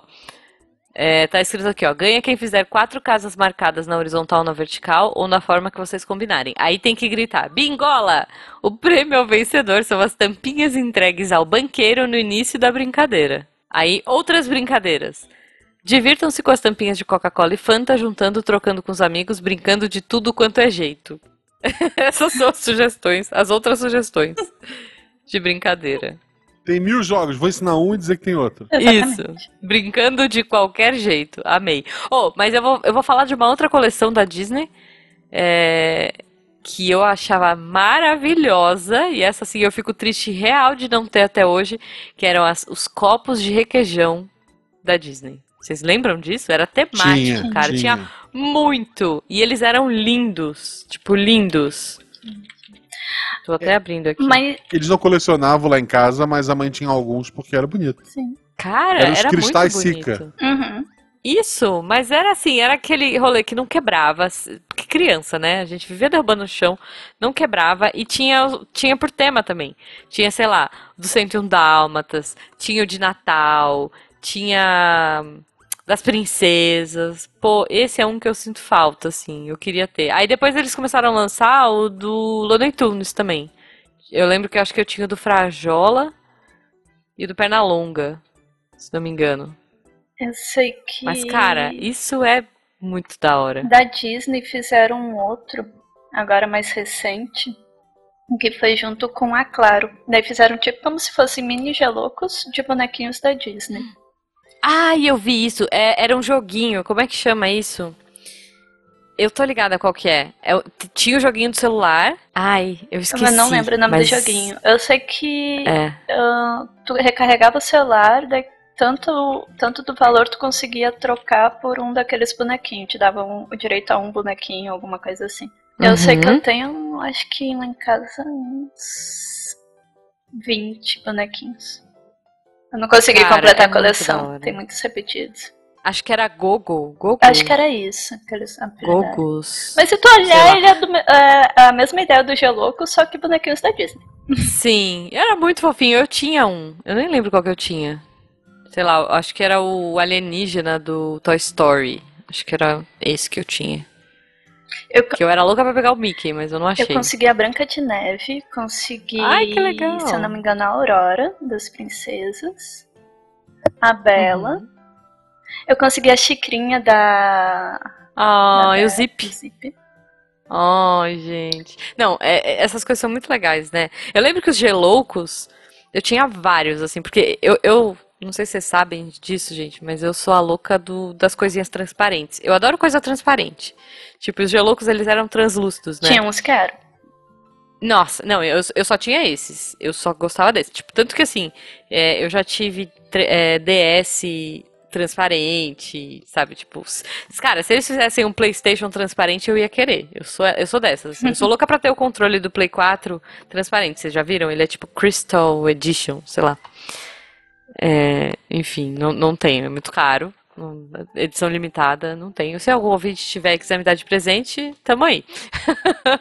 É, tá escrito aqui, ó. Ganha quem fizer quatro casas marcadas na horizontal ou na vertical ou na forma que vocês combinarem. Aí tem que gritar: Bingola! O prêmio ao vencedor são as tampinhas entregues ao banqueiro no início da brincadeira. Aí, outras brincadeiras. Divirtam-se com as tampinhas de Coca-Cola e Fanta, juntando, trocando com os amigos, brincando de tudo quanto é jeito. (laughs) Essas são as sugestões, as outras sugestões de brincadeira. Tem mil jogos, vou ensinar um e dizer que tem outro. Isso. Brincando de qualquer jeito. Amei. Oh, mas eu vou, eu vou falar de uma outra coleção da Disney. é, que eu achava maravilhosa. E essa sim eu fico triste real de não ter até hoje. Que eram as- os copos de requeijão da Disney. Vocês lembram disso? Era temático, Tinha, cara. tinha. Tinha muito. E eles eram lindos. Tipo, lindos. Tô até abrindo aqui. Mas, Eles não colecionavam lá em casa, mas a mãe tinha alguns porque era bonito. sim. Cara, Eram os era muito cristais bonito. Sika. Uhum. Isso, mas era assim, era aquele rolê que não quebrava, que criança, né? A gente vivia derrubando no chão, não quebrava e tinha, tinha por tema também. Tinha, sei lá, do 101 Dálmatas, tinha o de Natal, tinha das princesas. Pô, esse é um que eu sinto falta, assim, eu queria ter. Aí depois eles começaram a lançar o do Looney Tunes também. Eu lembro que eu acho que eu tinha o do Frajola e do Pernalonga, se não me engano. Eu sei que. Mas, cara, isso é muito da hora. Da Disney fizeram um outro, agora mais recente, que foi junto com a Claro. Daí fizeram tipo como se fossem mini geloucos de bonequinhos da Disney. Ai, eu vi isso. É- era um joguinho. Como é que chama isso? Eu tô ligada qual que é. É tinha o joguinho do celular. Ai, eu esqueci. Eu não lembro o nome mas- do joguinho. Eu sei que É. ah, tu recarregava o celular, daí tanto, tanto do valor tu conseguia trocar por um daqueles bonequinhos. Te dava um- o direito a um bonequinho, alguma coisa assim. Eu sei que Uhum. eu tenho, acho que lá em casa, uns 20 bonequinhos. Eu não consegui Cara, completar é a coleção. hora. Tem muitos repetidos. Acho que era Gogo. Gogo. Acho que era isso apelidaram. Gogos. Mas se tu olhar, ele é, do me- é a mesma ideia do Geloco, só que bonequinhos da Disney. (laughs) Sim, era muito fofinho. Eu tinha um. Eu nem lembro qual que eu tinha. Sei lá, acho que era o alienígena do Toy Story. Acho que era esse que eu tinha. Eu, Que eu era louca pra pegar o Mickey, mas eu não achei. eu consegui a Branca de Neve, consegui, Ai, que legal. se eu não me engano, a Aurora das Princesas, a Bela. Uhum. Eu consegui a xicrinha da. Ah, da e o Bela, Zip. do Zip. Ai, gente. Não, é- é- essas coisas são muito legais, né? Eu lembro que os geloucos, eu tinha vários, assim, porque eu, eu não sei se vocês sabem disso, gente, mas eu sou a louca do, das coisinhas transparentes. Eu adoro coisa transparente. Tipo, os geloucos, eles eram translúcidos, né? Tinha uns que eram. Nossa, não, eu, eu só tinha esses. Eu só gostava desses. Tipo, tanto que assim, é, eu já tive é, DS transparente, sabe? Tipo, cara, se eles fizessem um PlayStation transparente, eu ia querer. Eu sou, eu sou dessas. assim. Eu sou (laughs) louca pra ter o controle do Play 4 transparente. Vocês já viram? Ele é tipo Crystal Edition, sei lá. É, enfim, não, não tenho, é muito caro. Não- Edição limitada, não tenho. Se algum ouvinte tiver e quiser me dar de presente, tamo aí. (laughs)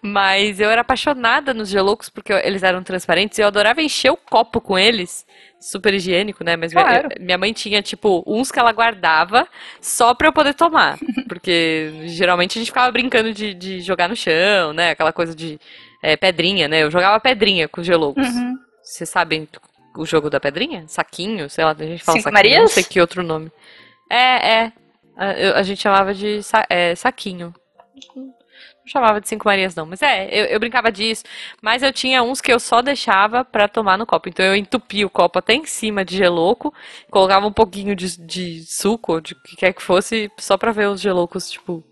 Mas eu era apaixonada nos geloucos porque eles eram transparentes e eu adorava encher o copo com eles. Super higiênico, né? Mas minha- Claro. minha mãe tinha, tipo, uns que ela guardava só pra eu poder tomar. Porque geralmente a gente ficava brincando de, de jogar no chão, né? Aquela coisa de é, pedrinha, né? Eu jogava pedrinha com os geloucos. Uhum. Vocês sabem o jogo da pedrinha? Saquinho, sei lá, a gente fala Cinco saquinho, não Marias? sei que outro nome. É, é. A, eu- a gente chamava de sa- é, saquinho. Não chamava de Cinco Marias, não. Mas é, eu, eu brincava disso. Mas eu tinha uns que eu só deixava pra tomar no copo. Então eu entupia o copo até em cima de geloco, colocava um pouquinho de, de suco, ou de o que quer que fosse, só pra ver os geloucos, tipo,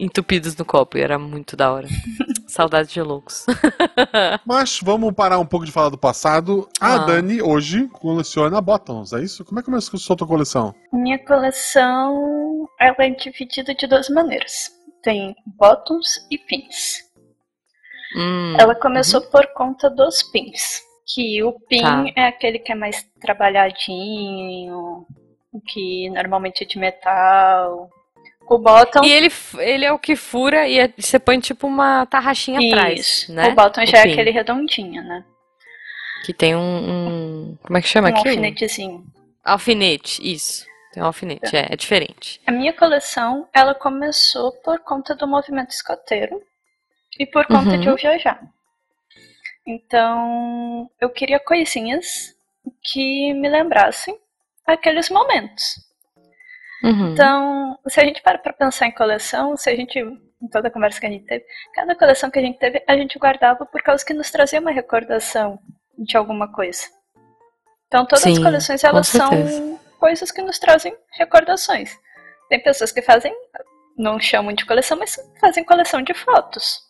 entupidos no copo. E era muito da hora. (laughs) Saudades de geloucos. (laughs) Mas vamos parar um pouco de falar do passado. A Ah. Dani hoje coleciona bottoms, é isso? Como é que começou a tua coleção? Minha coleção ela é dividida de duas maneiras. tem bottoms e pins. Hum, Ela começou por conta dos pins. Que o pin Tá. é aquele que é mais trabalhadinho, o que normalmente é de metal. O bottom. E ele, ele é o que fura e é- você põe tipo uma tarraxinha atrás, Isso. né? O bottom já pin. é aquele redondinho, né? Que tem um, um- Como é que chama um aquilo? alfinetezinho. Alfinete, isso. Tem um alfinete, é, é diferente. A minha coleção, ela começou por conta do movimento escoteiro e por conta Uhum. de eu viajar. Então, eu queria coisinhas que me lembrassem aqueles momentos. Uhum. Então, se a gente para pra pensar em coleção, se a gente, em toda a conversa que a gente teve, cada coleção que a gente teve, a gente guardava por causa que nos trazia uma recordação de alguma coisa. Então, todas as Sim, coleções, com elas são coisas que nos trazem recordações. Tem pessoas que fazem, não chamam de coleção, mas fazem coleção de fotos,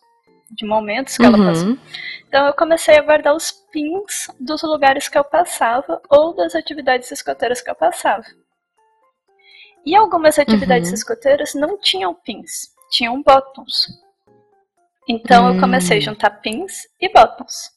de momentos que ela passou. Uhum. Então eu comecei a guardar os pins dos lugares que eu passava ou das atividades escoteiras que eu passava. E algumas atividades Uhum. escoteiras não tinham pins, tinham bottoms. Então eu comecei a Hum. juntar pins e bottoms.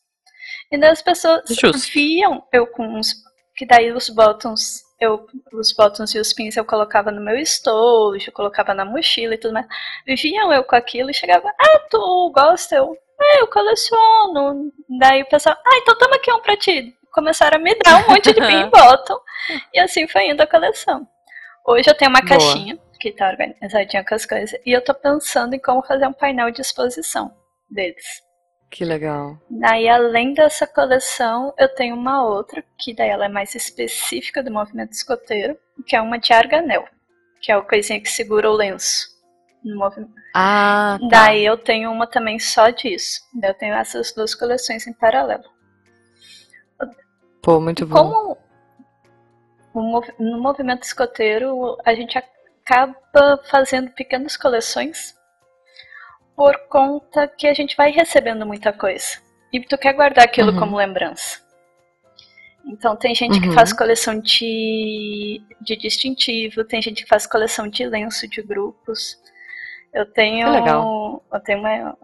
E daí as pessoas Justo. viam eu com uns. Que daí os bottoms, eu, os bottoms e os pins eu colocava no meu estojo, eu colocava na mochila e tudo mais. Viam eu com aquilo e chegava, ah, tu gosta? Eu, ah, eu coleciono. Daí o pessoal, ah, então toma aqui um pra ti. Começaram a me dar um monte de (laughs) pin e bottom. E assim foi indo a coleção. Hoje eu tenho uma Boa. caixinha que tá organizadinha com as coisas. E eu tô pensando em como fazer um painel de exposição deles. Que legal. Daí, além dessa coleção, eu tenho uma outra, que daí ela é mais específica do movimento escoteiro, que é uma de arganel, que é a coisinha que segura o lenço no movimento. Ah, tá. Daí eu tenho uma também só disso. Daí eu tenho essas duas coleções em paralelo. Pô, muito bom. Como no movimento escoteiro a gente acaba fazendo pequenas coleções por conta que a gente vai recebendo muita coisa. E tu quer guardar aquilo Uhum. como lembrança. Então tem gente que Uhum. faz coleção de, de distintivo, tem gente que faz coleção de lenço de grupos. Eu tenho. Que. Eu tenho uma.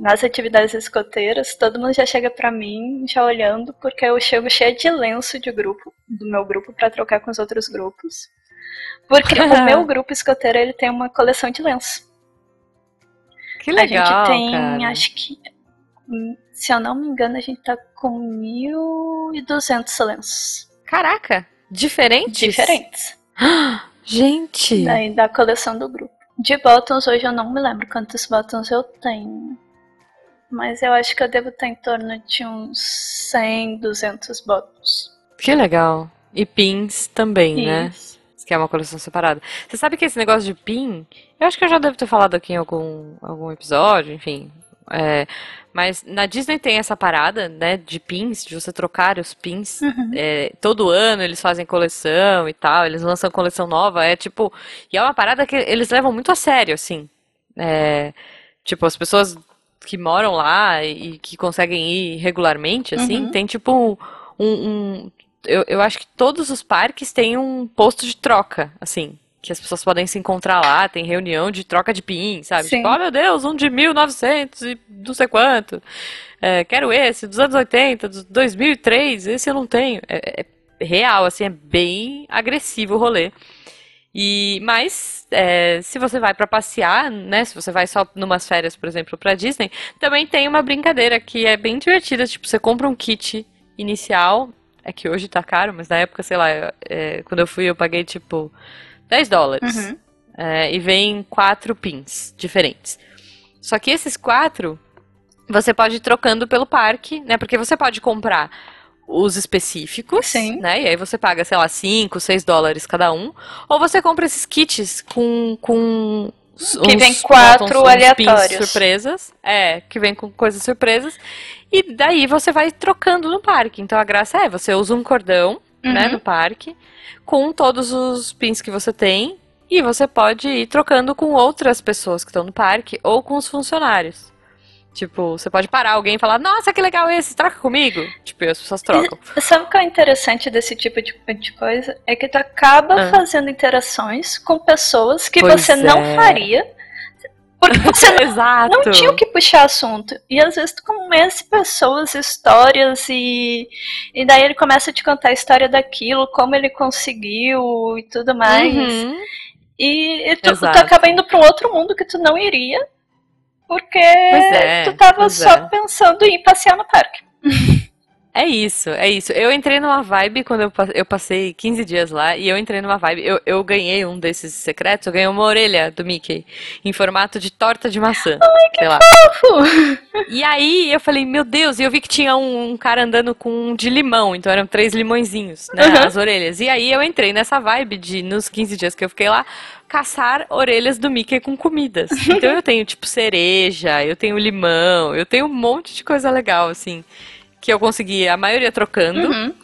Nas atividades escoteiras, todo mundo já chega pra mim já olhando, porque eu chego cheia de lenço de grupo, do meu grupo, pra trocar com os outros grupos. Porque o (laughs) meu grupo escoteiro ele tem uma coleção de lenço. Que legal, a gente tem, cara. acho que, hum, se eu não me engano, a gente tá com 1.200 lenços Caraca, diferentes? diferentes. (gasps) Gente, Daí da coleção do grupo. De bottoms, hoje eu não me lembro quantos bottoms eu tenho. Mas eu acho que eu devo estar em torno de uns 100, 200 bottoms. que legal. E pins também, né? Isso. Que é uma coleção separada. Você sabe que esse negócio de pin, eu acho que eu já devo ter falado aqui em algum, algum episódio, enfim. É, mas na Disney tem essa parada, né, de pins, de você trocar os pins. Uhum. É, todo ano eles fazem coleção e tal, eles lançam coleção nova, é tipo, e é uma parada que eles levam muito a sério, assim. É, tipo, as pessoas que moram lá e que conseguem ir regularmente, assim, Uhum. tem tipo um, um- eu, eu acho que todos os parques têm um posto de troca, assim, que as pessoas podem se encontrar lá, tem reunião de troca de pin, sabe? Sim. Tipo, oh meu Deus, um de 1900 e não sei quanto. É, quero esse, dos anos 80, dos 2003, esse eu não tenho. É, é real, assim, é bem agressivo o rolê. E, mas, é, se você vai pra passear, né, se você vai só numas férias, por exemplo, pra Disney, também tem uma brincadeira que é bem divertida, tipo, você compra um kit inicial, é que hoje tá caro, mas na época, sei lá, é, quando eu fui eu paguei, tipo, 10 dólares. Uhum. É, e vem quatro pins diferentes. Só que esses quatro você pode ir trocando pelo parque, né? Porque você pode comprar os específicos, Sim. né? E aí você paga, sei lá, 5, 6 dólares cada um. Ou você compra esses kits com. com Que vem quatro aleatórios. surpresas. É, que vem com coisas surpresas. E daí você vai trocando no parque. Então a graça é, você usa um cordão, né, Uhum. no parque, com todos os pins que você tem. E você pode ir trocando com outras pessoas que estão no parque ou com os funcionários. Tipo, você pode parar alguém e falar, nossa, que legal esse, troca comigo. Tipo, e as pessoas trocam. (laughs) Sabe o que é interessante desse tipo de, de coisa? É que tu acaba Ah. fazendo interações com pessoas que Pois você não é. faria Porque você (laughs) Exato. não tinha o que puxar assunto. E às vezes tu conhece pessoas, histórias, e, e daí ele começa a te contar a história daquilo, como ele conseguiu e tudo mais. Uhum. E, e tu, tu acaba indo pra um outro mundo que tu não iria, porque é, tu tava só é. pensando em passear no parque. (laughs) É isso, é isso. Eu entrei numa vibe quando eu, eu passei 15 dias lá e eu entrei numa vibe. Eu, eu ganhei um desses secretos, eu ganhei uma orelha do Mickey em formato de torta de maçã. sei lá. E aí eu falei, meu Deus, e eu vi que tinha um, um cara andando com um de limão, então eram três limõezinhos, né, Uhum. as orelhas. E aí eu entrei nessa vibe de, nos 15 dias que eu fiquei lá, caçar orelhas do Mickey com comidas. Então eu tenho, tipo, cereja, eu tenho limão, eu tenho um monte de coisa legal, assim, que eu consegui, a maioria trocando. Uhum.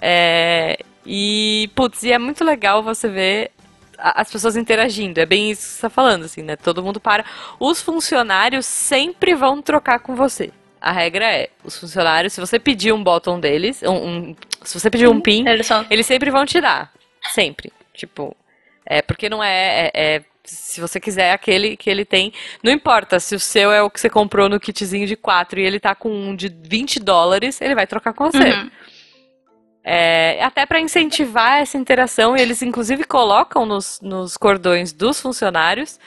É, e, putz, e é muito legal você ver as pessoas interagindo. É bem isso que você está falando, assim, né? Todo mundo para. Os funcionários sempre vão trocar com você. A regra é, os funcionários, se você pedir um bottom deles, um, um- se você pedir um pin, Eles são. eles sempre vão te dar. Sempre. Tipo, é porque não é, é- é- se você quiser aquele que ele tem, não importa se o seu é o que você comprou no kitzinho de 4 e ele tá com um de 20 dólares, ele vai trocar com você. Uhum. É, até para incentivar essa interação, eles inclusive colocam nos, nos cordões dos funcionários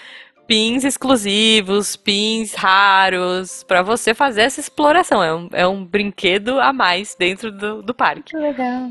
pins exclusivos, pins raros, para você fazer essa exploração. É um, é um brinquedo a mais dentro do, do parque. Que legal.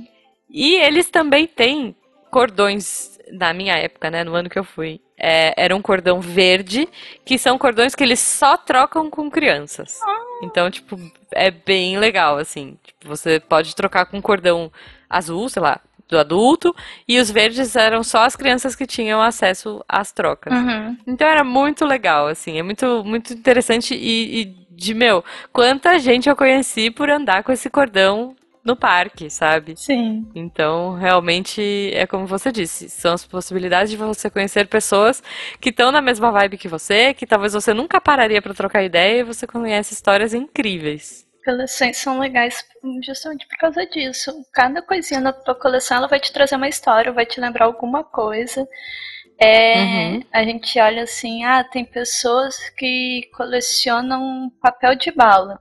E eles também têm cordões, na minha época, né, no ano que eu fui, é, era um cordão verde, que são cordões que eles só trocam com crianças. Então, tipo, é bem legal, assim. Tipo, você pode trocar com cordão azul, sei lá, do adulto, e os verdes eram só as crianças que tinham acesso às trocas. Uhum. Então era muito legal, assim, é muito, muito interessante e, e de, meu, quanta gente eu conheci por andar com esse cordão no parque, sabe? Sim. Então, realmente, é como você disse, são as possibilidades de você conhecer pessoas que estão na mesma vibe que você, que talvez você nunca pararia para trocar ideia e você conhece histórias incríveis. Coleções são legais justamente por causa disso. Cada coisinha na tua coleção ela vai te trazer uma história, vai te lembrar alguma coisa. É, Uhum. A gente olha assim, ah, tem pessoas que colecionam papel de bala.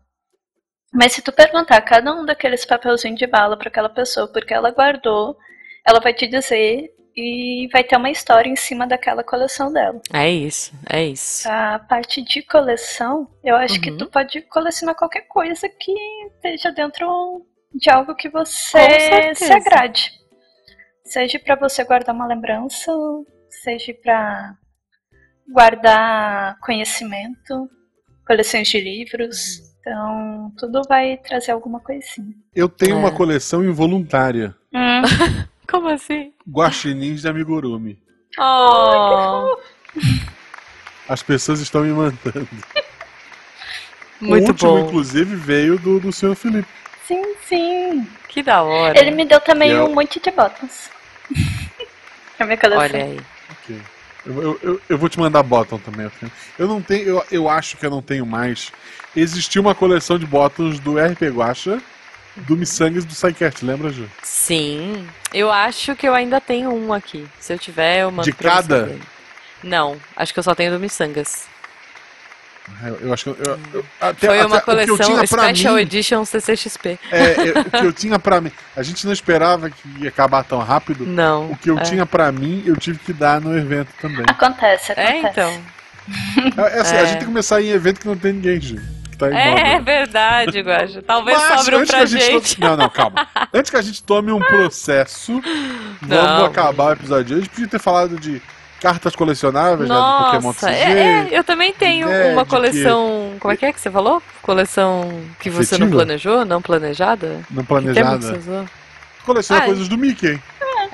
Mas se tu perguntar cada um daqueles papelzinhos de bala para aquela pessoa, porque ela guardou, ela vai te dizer e vai ter uma história em cima daquela coleção dela. É isso, é isso. A parte de coleção, eu acho que Uhum. tu pode colecionar qualquer coisa que esteja dentro de algo que você se agrade. Seja pra você guardar uma lembrança, seja pra guardar conhecimento, coleções de livros. Então, tudo vai trazer alguma coisinha. Eu tenho É. uma coleção involuntária. Hum, (laughs) Como assim? Guaxinins de amigurumi. Oh, As pessoas estão me mandando. (laughs) muito o último, bom. inclusive, veio do, do senhor Felipe. sim, sim. Que da hora. Ele me deu também Eu- um monte de botas. (laughs) pra minha coleção. Olha aí. Ok. Eu, eu, eu, eu vou te mandar bottom também. eu não tenho. Eu, eu acho que eu não tenho mais. Existiu uma coleção de bottoms do RP Guacha, do Missangues do Psycast, lembra, Ju? Sim, eu acho que eu ainda tenho um aqui. Se eu tiver, eu mando De cada? Não, acho que eu só tenho do Missangas. Eu, eu acho que. Eu, eu- eu- até, Foi uma até eu coleção Special mim, Edition CCXP. é, é, o que eu tinha pra mim. A gente não esperava que ia acabar tão rápido. Não. O que eu é. tinha pra mim, eu tive que dar no evento também. Acontece, acontece. É, então. É, é assim, a É. gente tem que começar em evento que não tem ninguém. Que tá em É verdade, Guaxa. Talvez Mas sobre um antes pra que a gente. gente. Não, não, calma. Antes que a gente tome um processo, vamos Não. acabar o episódio. A gente podia ter falado de cartas colecionáveis né, do Pokémon Nossa, TCG. é, é, eu também tenho Magic. uma coleção. Como é que é que você falou? Coleção que você não planejou, não planejada? Não Que que planejada. Coleciona Ah, coisas do Mickey.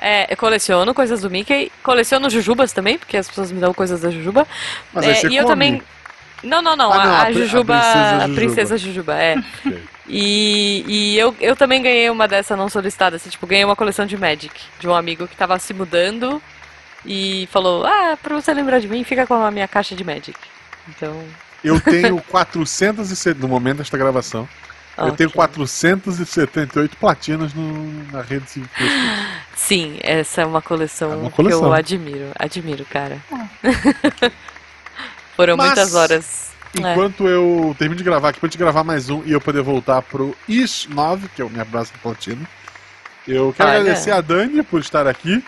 É, eu coleciono coisas do Mickey, coleciono jujubas também, porque as pessoas me dão coisas da jujuba. Mas É, e eu come. também. Não, não, não. Ah, a, não, a a pri- a Jujuba. princesa A princesa Jujuba, é. (laughs) Ok. E, e eu, eu também ganhei uma dessa não solicitada, assim, tipo, ganhei uma coleção de Magic de um amigo que tava se mudando e falou: Ah, pra você lembrar de mim, fica com a minha caixa de Magic. Então. Eu tenho 470, no momento desta gravação, eu tenho ok. 478 platinas no, na rede de Facebook. Sim, essa é uma coleção, É uma coleção. que eu admiro. Admiro, cara. (laughs) Foram Mas- muitas horas. É. Enquanto eu termino de gravar aqui, pra gente gravar mais um e eu poder voltar pro IS 9, que é o minha próxima platina, eu quero Olha. agradecer a Dani por estar aqui.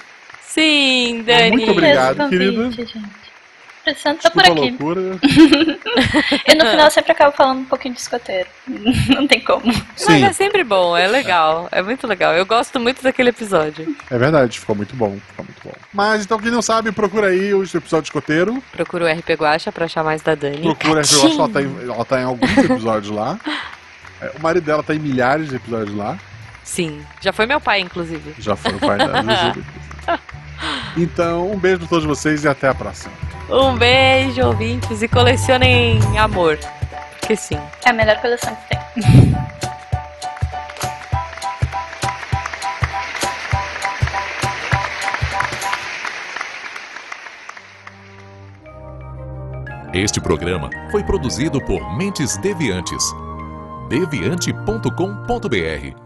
Sim, Dani. Muito obrigado, Esse querida. convite, gente. Precisando tá por aqui. loucura. (laughs) E no final eu sempre acabo falando um pouquinho de escoteiro. Não tem como. Mas Sim, é sempre bom, é legal. É muito legal. Eu gosto muito daquele episódio. é verdade, ficou muito bom. Ficou muito bom. Mas então, quem não sabe, procura aí o episódio de escoteiro. Procura o RP Guacha pra achar mais da Dani. Procura, eu acho que ela tá, em, ela tá em alguns episódios lá. É, o marido dela tá em milhares de episódios lá. Sim. Já foi meu pai, inclusive. Já foi o pai da Jujuba. (laughs) Então, um beijo pra todos vocês e até a próxima. Um beijo, ouvintes, e colecionem amor. Porque sim. É a melhor coleção que tem. Este programa foi produzido por Mentes Deviantes. deviante.com.br